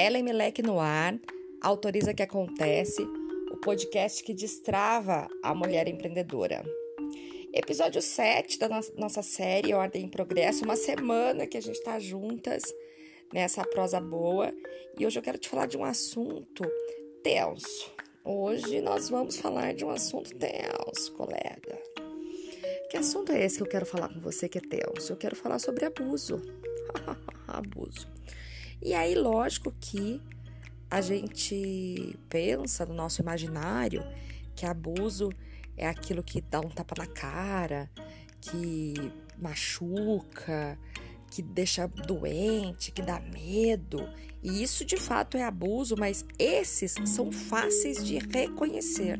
Ellen Melek no ar, autoriza que acontece, o podcast que destrava a mulher empreendedora. Episódio 7 da nossa série Ordem em Progresso, uma semana que a gente está juntas nessa prosa boa. E hoje eu quero te falar de um assunto tenso. Hoje nós vamos falar de um assunto tenso, colega. Que assunto é esse que eu quero falar com você que é tenso? Eu quero falar sobre abuso. abuso. E aí, lógico que a gente pensa no nosso imaginário que abuso é aquilo que dá um tapa na cara, que machuca, que deixa doente, que dá medo. E isso de fato é abuso, mas esses são fáceis de reconhecer.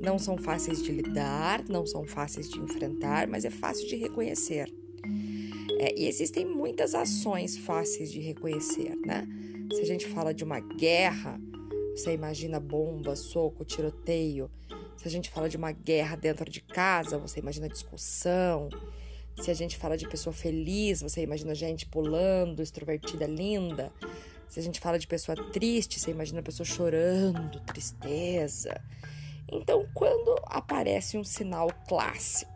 Não são fáceis de lidar, não são fáceis de enfrentar, mas é fácil de reconhecer. É, e existem muitas ações fáceis de reconhecer, né? Se a gente fala de uma guerra, você imagina bomba, soco, tiroteio. Se a gente fala de uma guerra dentro de casa, você imagina discussão. Se a gente fala de pessoa feliz, você imagina gente pulando, extrovertida, linda. Se a gente fala de pessoa triste, você imagina a pessoa chorando, tristeza. Então, quando aparece um sinal clássico,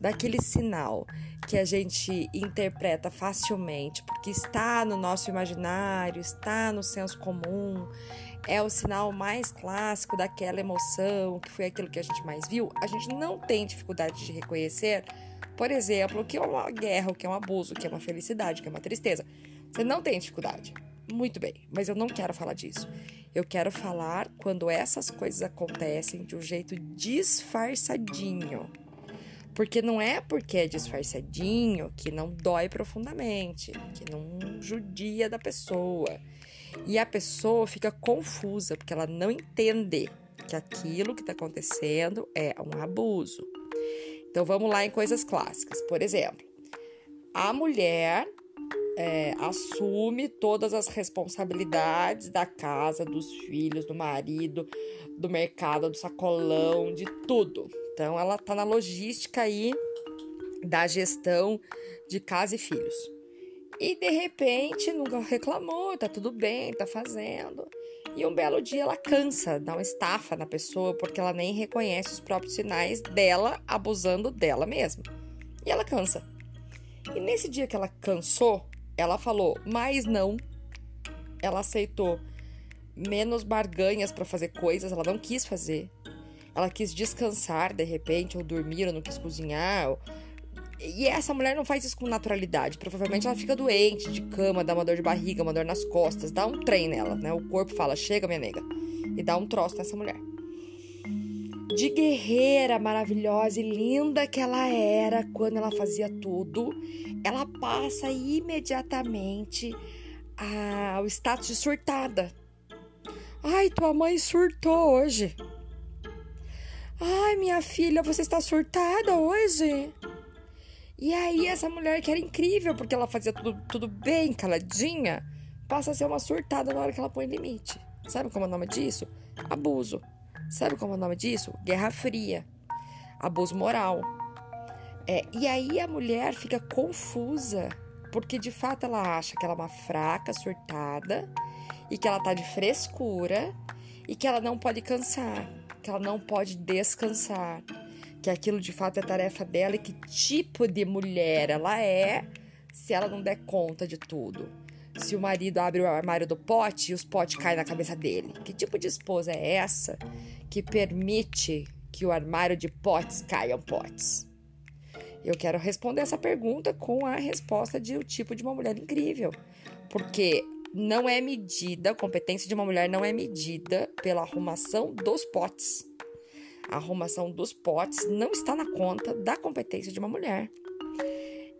daquele sinal que a gente interpreta facilmente, porque está no nosso imaginário, está no senso comum, é o sinal mais clássico daquela emoção, que foi aquilo que a gente mais viu, a gente não tem dificuldade de reconhecer, por exemplo, o que é uma guerra, o que é um abuso, o que é uma felicidade, o que é uma tristeza. Você não tem dificuldade. Muito bem, mas eu não quero falar disso. Eu quero falar quando essas coisas acontecem de um jeito disfarçadinho. Porque não é porque é disfarçadinho que não dói profundamente, que não judia da pessoa. E a pessoa fica confusa porque ela não entende que aquilo que está acontecendo é um abuso. Então vamos lá em coisas clássicas. Por exemplo, a mulher é, assume todas as responsabilidades da casa, dos filhos, do marido, do mercado, do sacolão, de tudo. Então, ela tá na logística aí da gestão de casa e filhos. E de repente, nunca reclamou, tá tudo bem, tá fazendo. E um belo dia ela cansa, dá uma estafa na pessoa porque ela nem reconhece os próprios sinais dela abusando dela mesma. E ela cansa. E nesse dia que ela cansou, ela falou, mas não. Ela aceitou menos barganhas para fazer coisas, ela não quis fazer. Ela quis descansar de repente, ou dormir, ou não quis cozinhar. Ou... E essa mulher não faz isso com naturalidade. Provavelmente ela fica doente, de cama, dá uma dor de barriga, uma dor nas costas, dá um trem nela, né? O corpo fala: chega, minha nega. E dá um troço nessa mulher. De guerreira maravilhosa e linda que ela era quando ela fazia tudo, ela passa imediatamente ao status de surtada. Ai, tua mãe surtou hoje. Ai, minha filha, você está surtada hoje? E aí, essa mulher que era incrível, porque ela fazia tudo, tudo bem, caladinha, passa a ser uma surtada na hora que ela põe limite. Sabe como é o nome disso? Abuso. Sabe como é o nome disso? Guerra Fria. Abuso moral. É, e aí a mulher fica confusa, porque de fato ela acha que ela é uma fraca, surtada, e que ela tá de frescura, e que ela não pode cansar, que ela não pode descansar, que aquilo de fato é tarefa dela e que tipo de mulher ela é se ela não der conta de tudo. Se o marido abre o armário do pote e os potes caem na cabeça dele. Que tipo de esposa é essa que permite que o armário de potes caiam potes? Eu quero responder essa pergunta com a resposta de o tipo de uma mulher incrível. Porque não é medida, a competência de uma mulher não é medida pela arrumação dos potes. A arrumação dos potes não está na conta da competência de uma mulher.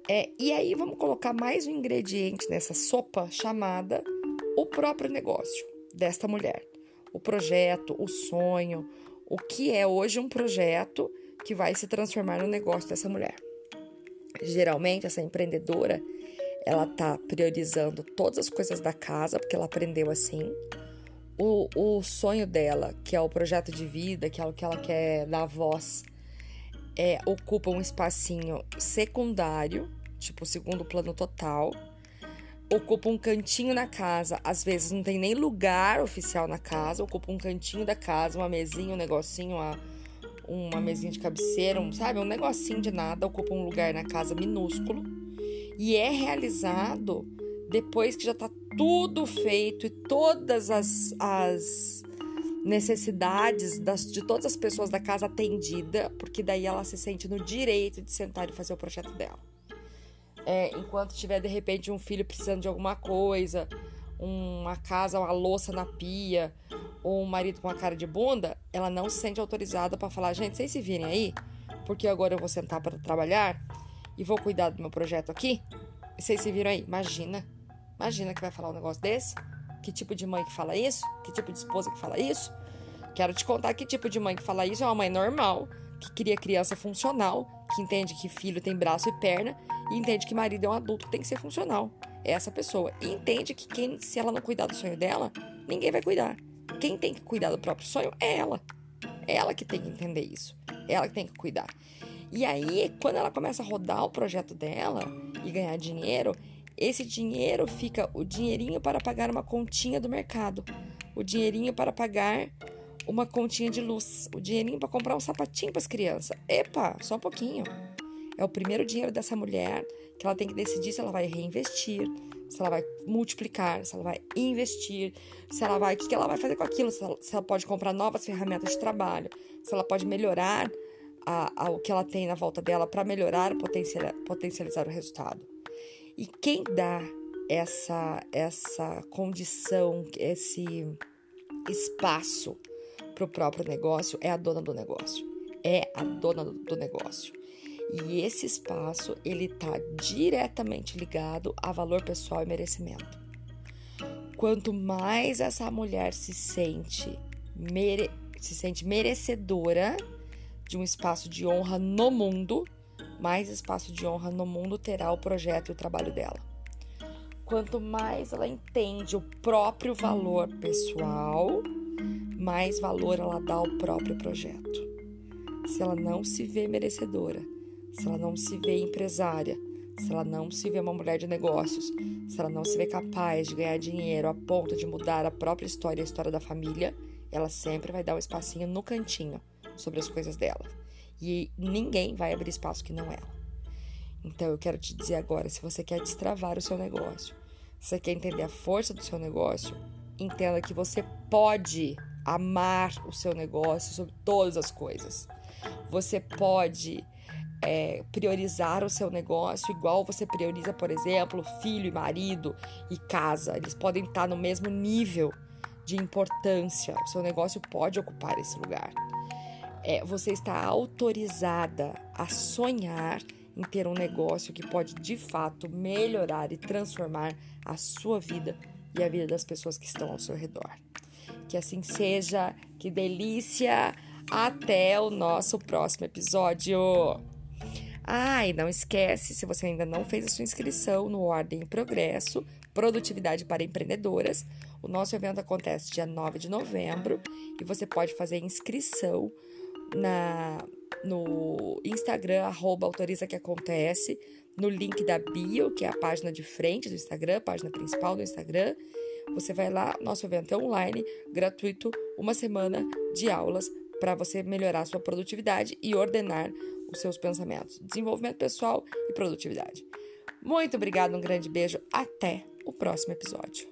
É, e aí vamos colocar mais um ingrediente nessa sopa chamada o próprio negócio desta mulher. O projeto, o sonho, o que é hoje um projeto que vai se transformar no negócio dessa mulher. Geralmente, essa empreendedora, ela tá priorizando todas as coisas da casa, porque ela aprendeu assim. O, o sonho dela, que é o projeto de vida, que é o que ela quer dar voz, é, ocupa um espacinho secundário, tipo segundo plano total. ocupa um cantinho na casa, às vezes não tem nem lugar oficial na casa, ocupa um cantinho da casa, uma mesinha, um negocinho, uma, uma mesinha de cabeceira, um, sabe, um negocinho de nada, ocupa um lugar na casa minúsculo e é realizado depois que já tá tudo feito e todas as, as necessidades das, de todas as pessoas da casa atendida, porque daí ela se sente no direito de sentar e fazer o projeto dela. É, enquanto tiver de repente um filho precisando de alguma coisa, uma casa, uma louça na pia, ou um marido com uma cara de bunda, ela não se sente autorizada para falar, gente, vocês se virem aí, porque agora eu vou sentar para trabalhar e vou cuidar do meu projeto aqui. Vocês se viram aí? Imagina, imagina que vai falar um negócio desse. Que tipo de mãe que fala isso? Que tipo de esposa que fala isso? Quero te contar que tipo de mãe que fala isso é uma mãe normal, que cria criança funcional, que entende que filho tem braço e perna e entende que marido é um adulto que tem que ser funcional. É essa pessoa. E entende que quem, se ela não cuidar do sonho dela, ninguém vai cuidar. Quem tem que cuidar do próprio sonho é ela. É ela que tem que entender isso. É ela que tem que cuidar. E aí, quando ela começa a rodar o projeto dela e ganhar dinheiro, esse dinheiro fica o dinheirinho para pagar uma continha do mercado, o dinheirinho para pagar uma continha de luz, o dinheirinho para comprar um sapatinho para as crianças. Epa, só um pouquinho. É o primeiro dinheiro dessa mulher que ela tem que decidir se ela vai reinvestir, se ela vai multiplicar, se ela vai investir, se ela vai, o que ela vai fazer com aquilo, se ela, se ela pode comprar novas ferramentas de trabalho, se ela pode melhorar a, a, o que ela tem na volta dela para melhorar, potencializar o resultado. E quem dá essa essa condição, esse espaço para o próprio negócio é a dona do negócio. É a dona do negócio. E esse espaço ele está diretamente ligado a valor pessoal e merecimento. Quanto mais essa mulher se sente mere se sente merecedora de um espaço de honra no mundo, mais espaço de honra no mundo terá o projeto e o trabalho dela. Quanto mais ela entende o próprio valor pessoal, mais valor ela dá ao próprio projeto. Se ela não se vê merecedora, se ela não se vê empresária, se ela não se vê uma mulher de negócios, se ela não se vê capaz de ganhar dinheiro a ponto de mudar a própria história e a história da família, ela sempre vai dar um espacinho no cantinho sobre as coisas dela. E ninguém vai abrir espaço que não ela. Então eu quero te dizer agora, se você quer destravar o seu negócio, se você quer entender a força do seu negócio, entenda que você pode amar o seu negócio sobre todas as coisas. Você pode é, priorizar o seu negócio igual você prioriza, por exemplo, filho e marido e casa. Eles podem estar no mesmo nível de importância. O seu negócio pode ocupar esse lugar é, você está autorizada a sonhar em ter um negócio que pode de fato melhorar e transformar a sua vida e a vida das pessoas que estão ao seu redor. Que assim seja, que delícia! Até o nosso próximo episódio! Ah, e não esquece, se você ainda não fez a sua inscrição no Ordem e Progresso, Produtividade para Empreendedoras, o nosso evento acontece dia 9 de novembro e você pode fazer inscrição na, no Instagram, arroba autoriza que acontece, no link da bio, que é a página de frente do Instagram, a página principal do Instagram. Você vai lá, nosso evento é online, gratuito, uma semana de aulas para você melhorar sua produtividade e ordenar os seus pensamentos. Desenvolvimento pessoal e produtividade. Muito obrigada, um grande beijo, até o próximo episódio.